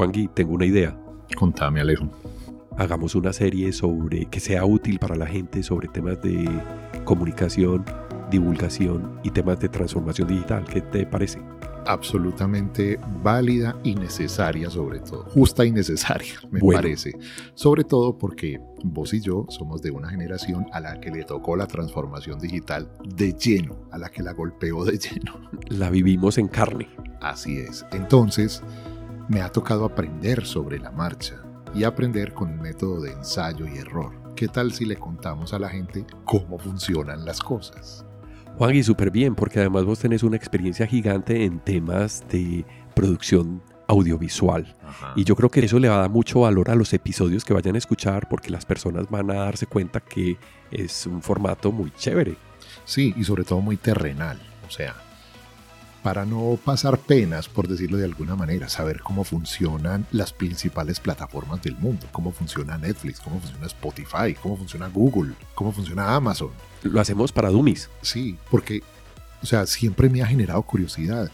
Juan tengo una idea. Contame, Alejo. Hagamos una serie sobre que sea útil para la gente sobre temas de comunicación, divulgación y temas de transformación digital. ¿Qué te parece? absolutamente válida y necesaria sobre todo. Justa y necesaria, me parece. Sobre todo porque vos y yo somos de una generación a la que le tocó la transformación digital de lleno, a la que la golpeó de lleno. La vivimos en carne. Así es. Entonces, me ha tocado aprender sobre la marcha y aprender con el método de ensayo y error. ¿Qué tal si le contamos a la gente cómo funcionan las cosas? Juan, y súper bien, porque además vos tenés una experiencia gigante en temas de producción audiovisual. Y yo creo que eso le va a dar mucho valor a los episodios que vayan a escuchar, porque las personas van a darse cuenta que es un formato muy chévere. Sí, y sobre todo muy terrenal. O sea, para no pasar penas, por decirlo de alguna manera, saber cómo funcionan las principales plataformas del mundo, cómo funciona Netflix, cómo funciona Spotify, cómo funciona Google, cómo funciona Amazon. Lo hacemos para dummies. Sí, porque, o sea, siempre me ha generado curiosidad.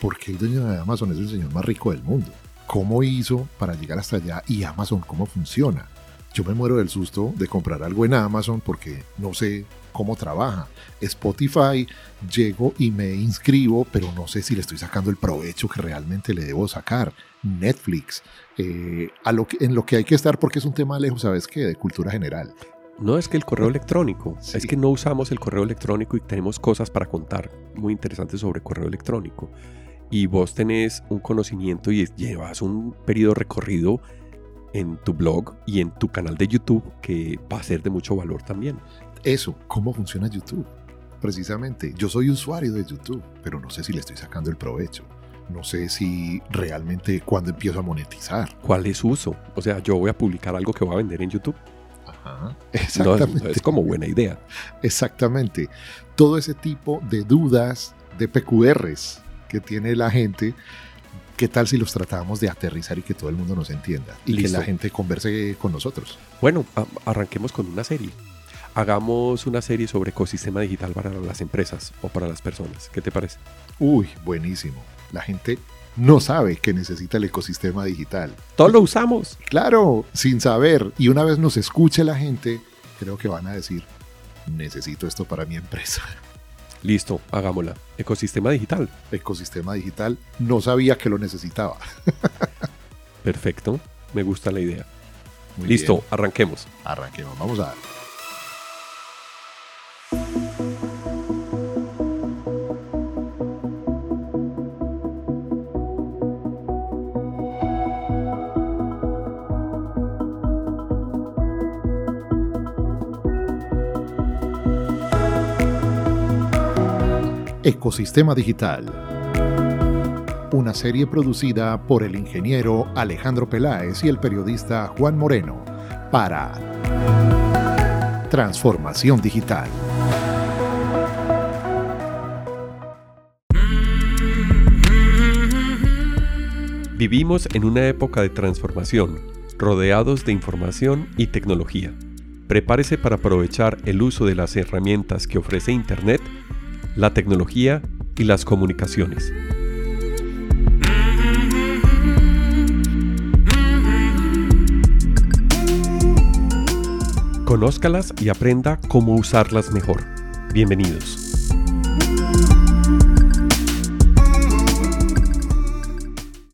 ¿Por qué el dueño de Amazon es el señor más rico del mundo? ¿Cómo hizo para llegar hasta allá? Y Amazon, ¿cómo funciona? Yo me muero del susto de comprar algo en Amazon porque no sé cómo trabaja. Spotify, llego y me inscribo, pero no sé si le estoy sacando el provecho que realmente le debo sacar. Netflix, eh, a lo que, en lo que hay que estar porque es un tema lejos, ¿sabes qué? De cultura general. No es que el correo electrónico, es que no usamos el correo electrónico y tenemos cosas para contar muy interesantes sobre correo electrónico. Y vos tenés un conocimiento y llevas un periodo recorrido en tu blog y en tu canal de YouTube que va a ser de mucho valor también. Eso, ¿cómo funciona YouTube? Precisamente, yo soy usuario de YouTube, pero no sé si le estoy sacando el provecho. No sé si realmente cuando empiezo a monetizar. ¿Cuál es su uso? O sea, yo voy a publicar algo que voy a vender en YouTube. Ajá, exactamente. es como buena idea. Exactamente. Todo ese tipo de dudas, de PQRs que tiene la gente, ¿qué tal si los tratamos de aterrizar y que todo el mundo nos entienda? Y que la gente converse con nosotros. Bueno, arranquemos con una serie. Hagamos una serie sobre ecosistema digital para las empresas o para las personas. ¿Qué te parece? Uy, buenísimo. La gente no sabe que necesita el ecosistema digital. Todos lo usamos. Claro, sin saber. Y una vez nos escuche la gente, creo que van a decir, necesito esto para mi empresa. Listo, hagámosla. Ecosistema digital. Ecosistema digital. No sabía que lo necesitaba. Perfecto. Me gusta la idea. Listo, arranquemos. Arranquemos. Vamos a ver. Ecosistema Digital. Una serie producida por el ingeniero Alejandro Peláez y el periodista Juan Moreno para Transformación Digital. Vivimos en una época de transformación, rodeados de información y tecnología. Prepárese para aprovechar el uso de las herramientas que ofrece Internet la tecnología y las comunicaciones. Conózcalas y aprenda cómo usarlas mejor. Bienvenidos.